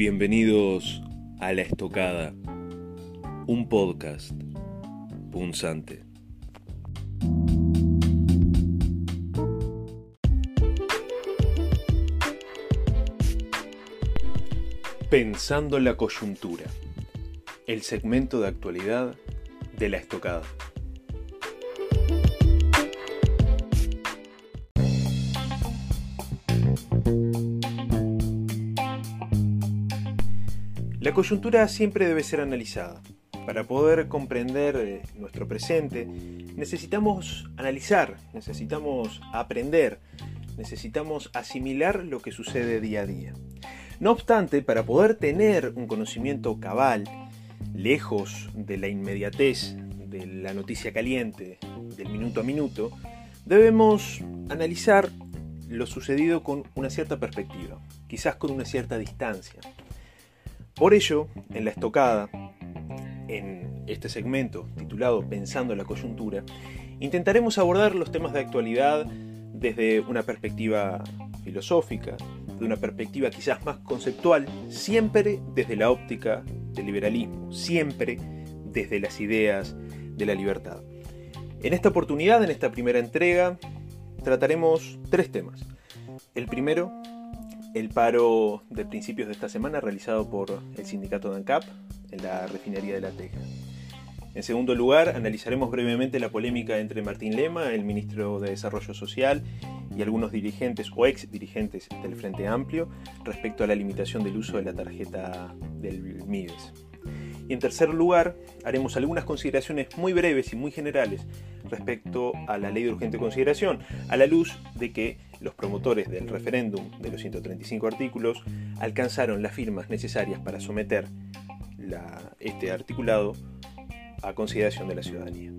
Bienvenidos a La Estocada, un podcast punzante. Pensando en la coyuntura, el segmento de actualidad de La Estocada. La coyuntura siempre debe ser analizada. Para poder comprender eh, nuestro presente, necesitamos analizar, necesitamos aprender, necesitamos asimilar lo que sucede día a día. No obstante, para poder tener un conocimiento cabal, lejos de la inmediatez, de la noticia caliente, del minuto a minuto, debemos analizar lo sucedido con una cierta perspectiva, quizás con una cierta distancia. Por ello, en la estocada, en este segmento titulado Pensando en la coyuntura, intentaremos abordar los temas de actualidad desde una perspectiva filosófica, de una perspectiva quizás más conceptual, siempre desde la óptica del liberalismo, siempre desde las ideas de la libertad. En esta oportunidad, en esta primera entrega, trataremos tres temas. El primero, el paro de principios de esta semana realizado por el sindicato de ANCAP en la refinería de La Teja. En segundo lugar, analizaremos brevemente la polémica entre Martín Lema, el ministro de Desarrollo Social, y algunos dirigentes o ex dirigentes del Frente Amplio respecto a la limitación del uso de la tarjeta del MIDES. Y en tercer lugar, haremos algunas consideraciones muy breves y muy generales respecto a la ley de urgente consideración, a la luz de que los promotores del referéndum de los 135 artículos alcanzaron las firmas necesarias para someter este articulado a consideración de la ciudadanía.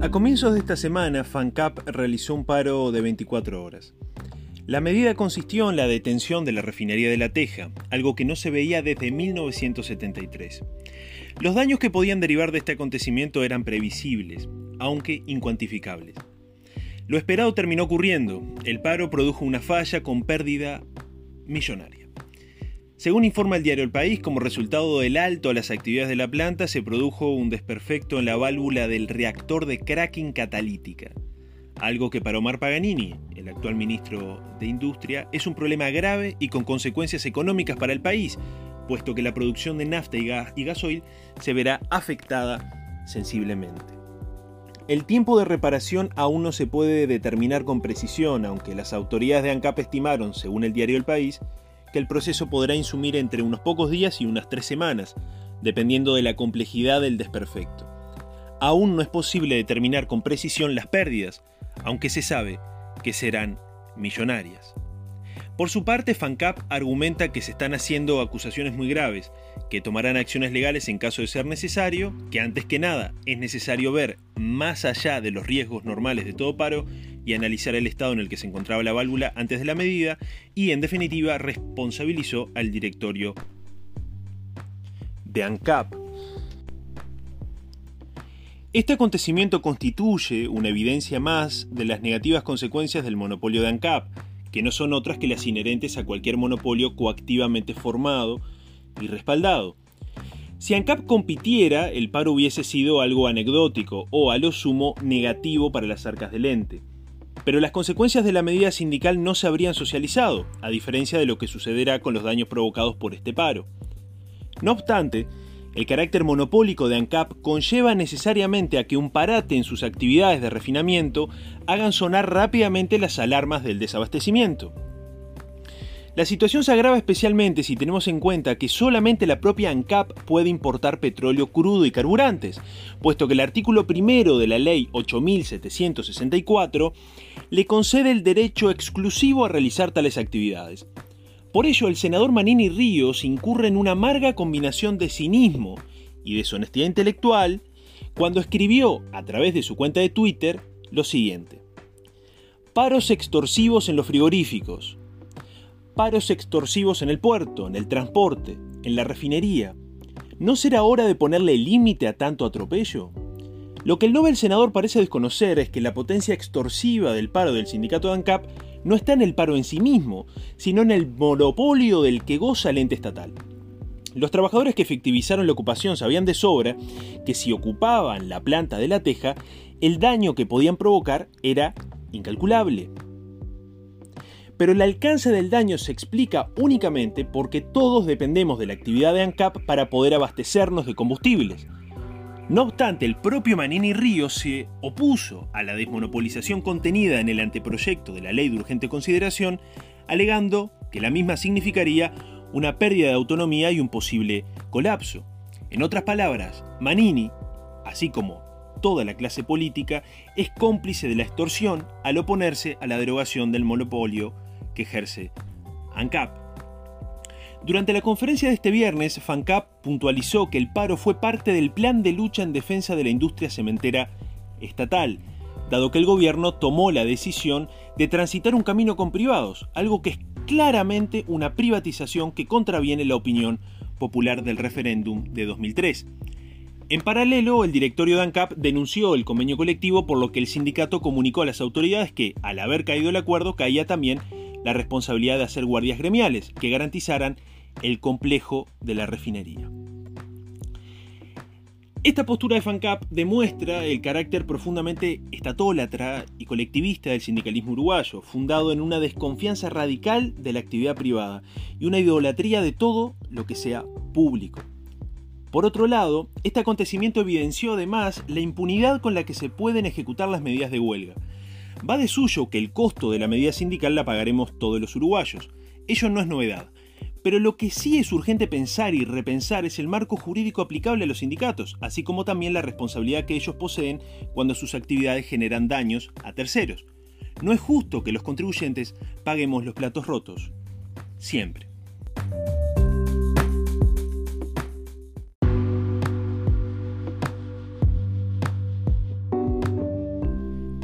A comienzos de esta semana, FANCAP realizó un paro de 24 horas. La medida consistió en la detención de la refinería de La Teja, algo que no se veía desde 1973. Los daños que podían derivar de este acontecimiento eran previsibles, aunque incuantificables. Lo esperado terminó ocurriendo. El paro produjo una falla con pérdida millonaria. Según informa el diario El País, como resultado del alto a las actividades de la planta, se produjo un desperfecto en la válvula del reactor de cracking catalítica. Algo que para Omar Paganini, el actual ministro de Industria, es un problema grave y con consecuencias económicas para el país, puesto que la producción de nafta y, gas y gasoil se verá afectada sensiblemente. El tiempo de reparación aún no se puede determinar con precisión, aunque las autoridades de ANCAP estimaron, según el diario El País, que el proceso podrá insumir entre unos pocos días y unas tres semanas, dependiendo de la complejidad del desperfecto. Aún no es posible determinar con precisión las pérdidas, aunque se sabe que serán millonarias. Por su parte, FANCAP argumenta que se están haciendo acusaciones muy graves, que tomarán acciones legales en caso de ser necesario, que antes que nada es necesario ver más allá de los riesgos normales de todo paro y analizar el estado en el que se encontraba la válvula antes de la medida y en definitiva responsabilizó al directorio de ANCAP. Este acontecimiento constituye una evidencia más de las negativas consecuencias del monopolio de ANCAP, que no son otras que las inherentes a cualquier monopolio coactivamente formado y respaldado. Si ANCAP compitiera, el paro hubiese sido algo anecdótico o a lo sumo negativo para las arcas del ente. Pero las consecuencias de la medida sindical no se habrían socializado, a diferencia de lo que sucederá con los daños provocados por este paro. No obstante, el carácter monopólico de ANCAP conlleva necesariamente a que un parate en sus actividades de refinamiento hagan sonar rápidamente las alarmas del desabastecimiento. La situación se agrava especialmente si tenemos en cuenta que solamente la propia ANCAP puede importar petróleo crudo y carburantes, puesto que el artículo primero de la ley 8764 le concede el derecho exclusivo a realizar tales actividades. Por ello, el senador Manini Ríos incurre en una amarga combinación de cinismo y deshonestidad intelectual cuando escribió a través de su cuenta de Twitter lo siguiente. Paros extorsivos en los frigoríficos. Paros extorsivos en el puerto, en el transporte, en la refinería. ¿No será hora de ponerle límite a tanto atropello? Lo que el Nobel senador parece desconocer es que la potencia extorsiva del paro del sindicato de ANCAP no está en el paro en sí mismo, sino en el monopolio del que goza el ente estatal. Los trabajadores que efectivizaron la ocupación sabían de sobra que si ocupaban la planta de la teja, el daño que podían provocar era incalculable. Pero el alcance del daño se explica únicamente porque todos dependemos de la actividad de ANCAP para poder abastecernos de combustibles. No obstante, el propio Manini Ríos se opuso a la desmonopolización contenida en el anteproyecto de la ley de urgente consideración, alegando que la misma significaría una pérdida de autonomía y un posible colapso. En otras palabras, Manini, así como toda la clase política, es cómplice de la extorsión al oponerse a la derogación del monopolio que ejerce ANCAP. Durante la conferencia de este viernes, FANCAP puntualizó que el paro fue parte del plan de lucha en defensa de la industria cementera estatal, dado que el gobierno tomó la decisión de transitar un camino con privados, algo que es claramente una privatización que contraviene la opinión popular del referéndum de 2003. En paralelo, el directorio de ANCAP denunció el convenio colectivo, por lo que el sindicato comunicó a las autoridades que, al haber caído el acuerdo, caía también la responsabilidad de hacer guardias gremiales que garantizaran el complejo de la refinería. Esta postura de FANCAP demuestra el carácter profundamente estatólatra y colectivista del sindicalismo uruguayo, fundado en una desconfianza radical de la actividad privada y una idolatría de todo lo que sea público. Por otro lado, este acontecimiento evidenció además la impunidad con la que se pueden ejecutar las medidas de huelga, Va de suyo que el costo de la medida sindical la pagaremos todos los uruguayos. Ello no es novedad. Pero lo que sí es urgente pensar y repensar es el marco jurídico aplicable a los sindicatos, así como también la responsabilidad que ellos poseen cuando sus actividades generan daños a terceros. No es justo que los contribuyentes paguemos los platos rotos. Siempre.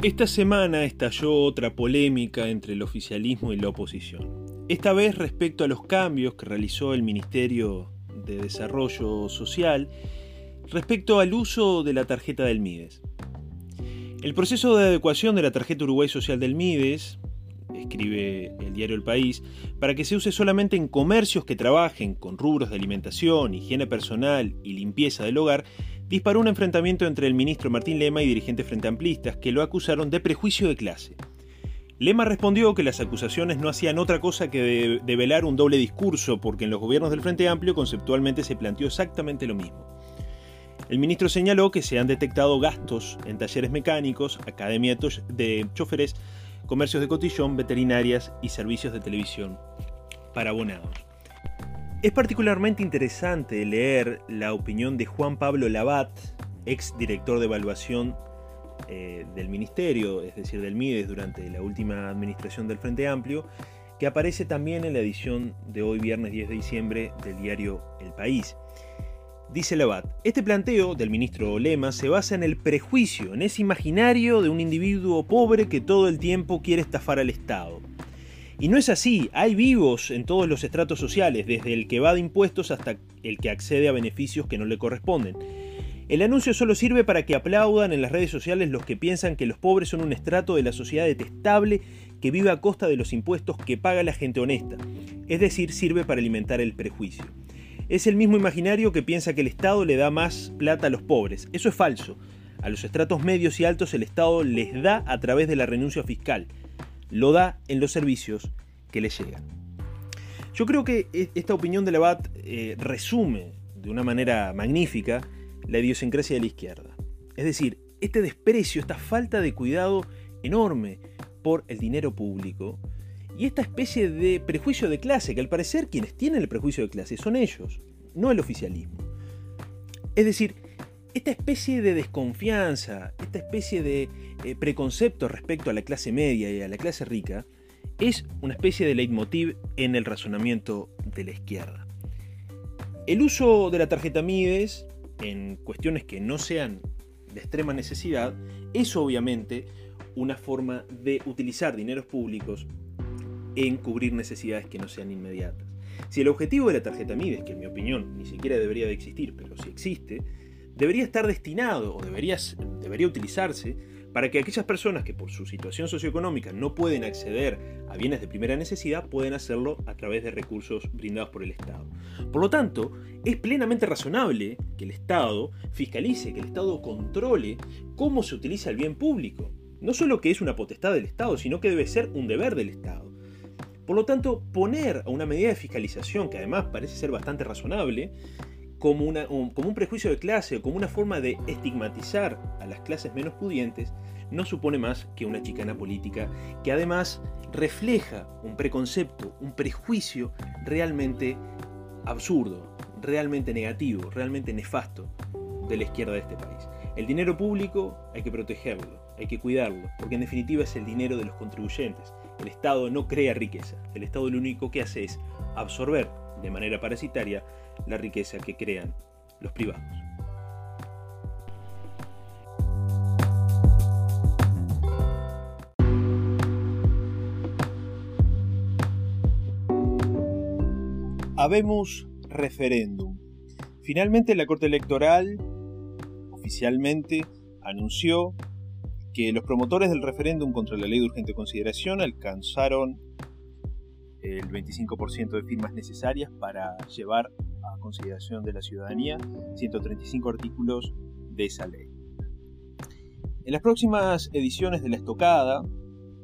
Esta semana estalló otra polémica entre el oficialismo y la oposición. Esta vez respecto a los cambios que realizó el Ministerio de Desarrollo Social respecto al uso de la tarjeta del MIDES. El proceso de adecuación de la tarjeta Uruguay Social del MIDES, escribe el diario El País, para que se use solamente en comercios que trabajen con rubros de alimentación, higiene personal y limpieza del hogar, disparó un enfrentamiento entre el ministro Martín Lema y dirigentes frente amplistas que lo acusaron de prejuicio de clase. Lema respondió que las acusaciones no hacían otra cosa que develar un doble discurso, porque en los gobiernos del Frente Amplio conceptualmente se planteó exactamente lo mismo. El ministro señaló que se han detectado gastos en talleres mecánicos, academias de choferes, comercios de cotillón, veterinarias y servicios de televisión para abonados. Es particularmente interesante leer la opinión de Juan Pablo Labat, ex director de evaluación eh, del Ministerio, es decir, del MIDES durante la última administración del Frente Amplio, que aparece también en la edición de hoy viernes 10 de diciembre del diario El País. Dice Labat, este planteo del ministro Lema se basa en el prejuicio, en ese imaginario de un individuo pobre que todo el tiempo quiere estafar al Estado. Y no es así, hay vivos en todos los estratos sociales, desde el que va de impuestos hasta el que accede a beneficios que no le corresponden. El anuncio solo sirve para que aplaudan en las redes sociales los que piensan que los pobres son un estrato de la sociedad detestable que vive a costa de los impuestos que paga la gente honesta, es decir, sirve para alimentar el prejuicio. Es el mismo imaginario que piensa que el Estado le da más plata a los pobres. Eso es falso. A los estratos medios y altos el Estado les da a través de la renuncia fiscal lo da en los servicios que le llegan. Yo creo que e-, esta opinión de Labat eh, resume de una manera magnífica la idiosincrasia de la izquierda. Es decir, este desprecio, esta falta de cuidado enorme por el dinero público y esta especie de prejuicio de clase, que al parecer quienes tienen el prejuicio de clase son ellos, no el oficialismo. Es decir, esta especie de desconfianza, esta especie de eh, preconcepto respecto a la clase media y a la clase rica, es una especie de leitmotiv en el razonamiento de la izquierda. El uso de la tarjeta Mides en cuestiones que no sean de extrema necesidad es obviamente una forma de utilizar dineros públicos en cubrir necesidades que no sean inmediatas. Si el objetivo de la tarjeta Mides, que en mi opinión ni siquiera debería de existir, pero si existe, debería estar destinado o debería, debería utilizarse para que aquellas personas que por su situación socioeconómica no pueden acceder a bienes de primera necesidad pueden hacerlo a través de recursos brindados por el Estado. Por lo tanto, es plenamente razonable que el Estado fiscalice, que el Estado controle cómo se utiliza el bien público. No solo que es una potestad del Estado, sino que debe ser un deber del Estado. Por lo tanto, poner a una medida de fiscalización, que además parece ser bastante razonable, como, como, un, prejuicio de clase o como una forma de estigmatizar a las clases menos pudientes, no supone más que una chicana política que además refleja un preconcepto, un prejuicio realmente absurdo, realmente negativo, realmente nefasto de la izquierda de este país. El dinero público hay que protegerlo, hay que cuidarlo, porque en definitiva es el dinero de los contribuyentes. El Estado no crea riqueza, el Estado lo único que hace es absorber de manera parasitaria la riqueza que crean los privados. Habemos referéndum. Finalmente la Corte Electoral oficialmente anunció que los promotores del referéndum contra la ley de urgente consideración alcanzaron el 25% de firmas necesarias para llevar a consideración de la ciudadanía 135 artículos de esa ley. En las próximas ediciones de la estocada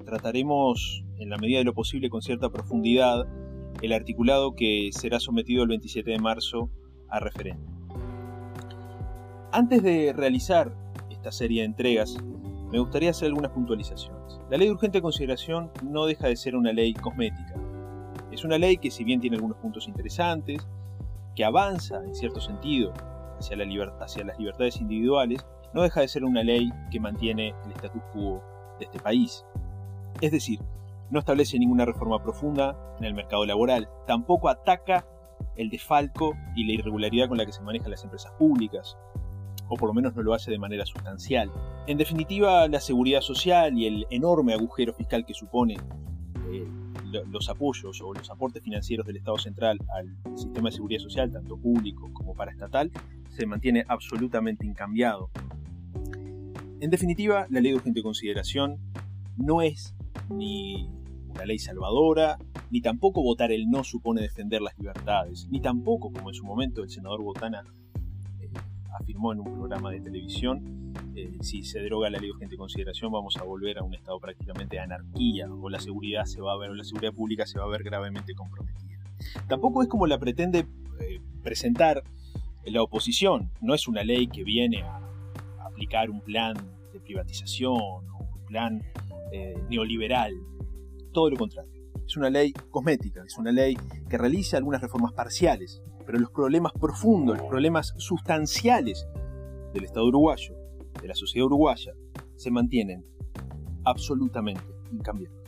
trataremos, en la medida de lo posible con cierta profundidad, el articulado que será sometido el 27 de marzo a referéndum. Antes de realizar esta serie de entregas, me gustaría hacer algunas puntualizaciones. La ley de urgente consideración no deja de ser una ley cosmética. Es una ley que si bien tiene algunos puntos interesantes, que avanza en cierto sentido hacia, las libertades individuales, no deja de ser una ley que mantiene el status quo de este país. Es decir, no establece ninguna reforma profunda en el mercado laboral, tampoco ataca el desfalco y la irregularidad con la que se manejan las empresas públicas, o por lo menos no lo hace de manera sustancial. En definitiva, la seguridad social y el enorme agujero fiscal que supone eh, los apoyos o los aportes financieros del Estado central al sistema de seguridad social, tanto público como paraestatal, se mantiene absolutamente incambiado. En definitiva, la ley de urgente consideración no es ni una ley salvadora, ni tampoco votar el no supone defender las libertades, ni tampoco, como en su momento el senador Botana afirmó en un programa de televisión, eh, si se deroga la ley de urgente consideración vamos a volver a un estado prácticamente de anarquía o la seguridad se va a ver, o la seguridad pública se va a ver gravemente comprometida. Tampoco es como la pretende eh, presentar la oposición, no es una ley que viene a, aplicar un plan de privatización o un plan neoliberal todo lo contrario. Es una ley cosmética, es una ley que realiza algunas reformas parciales, pero los problemas profundos, los problemas sustanciales del Estado uruguayo, de la sociedad uruguaya, se mantienen absolutamente incambiables.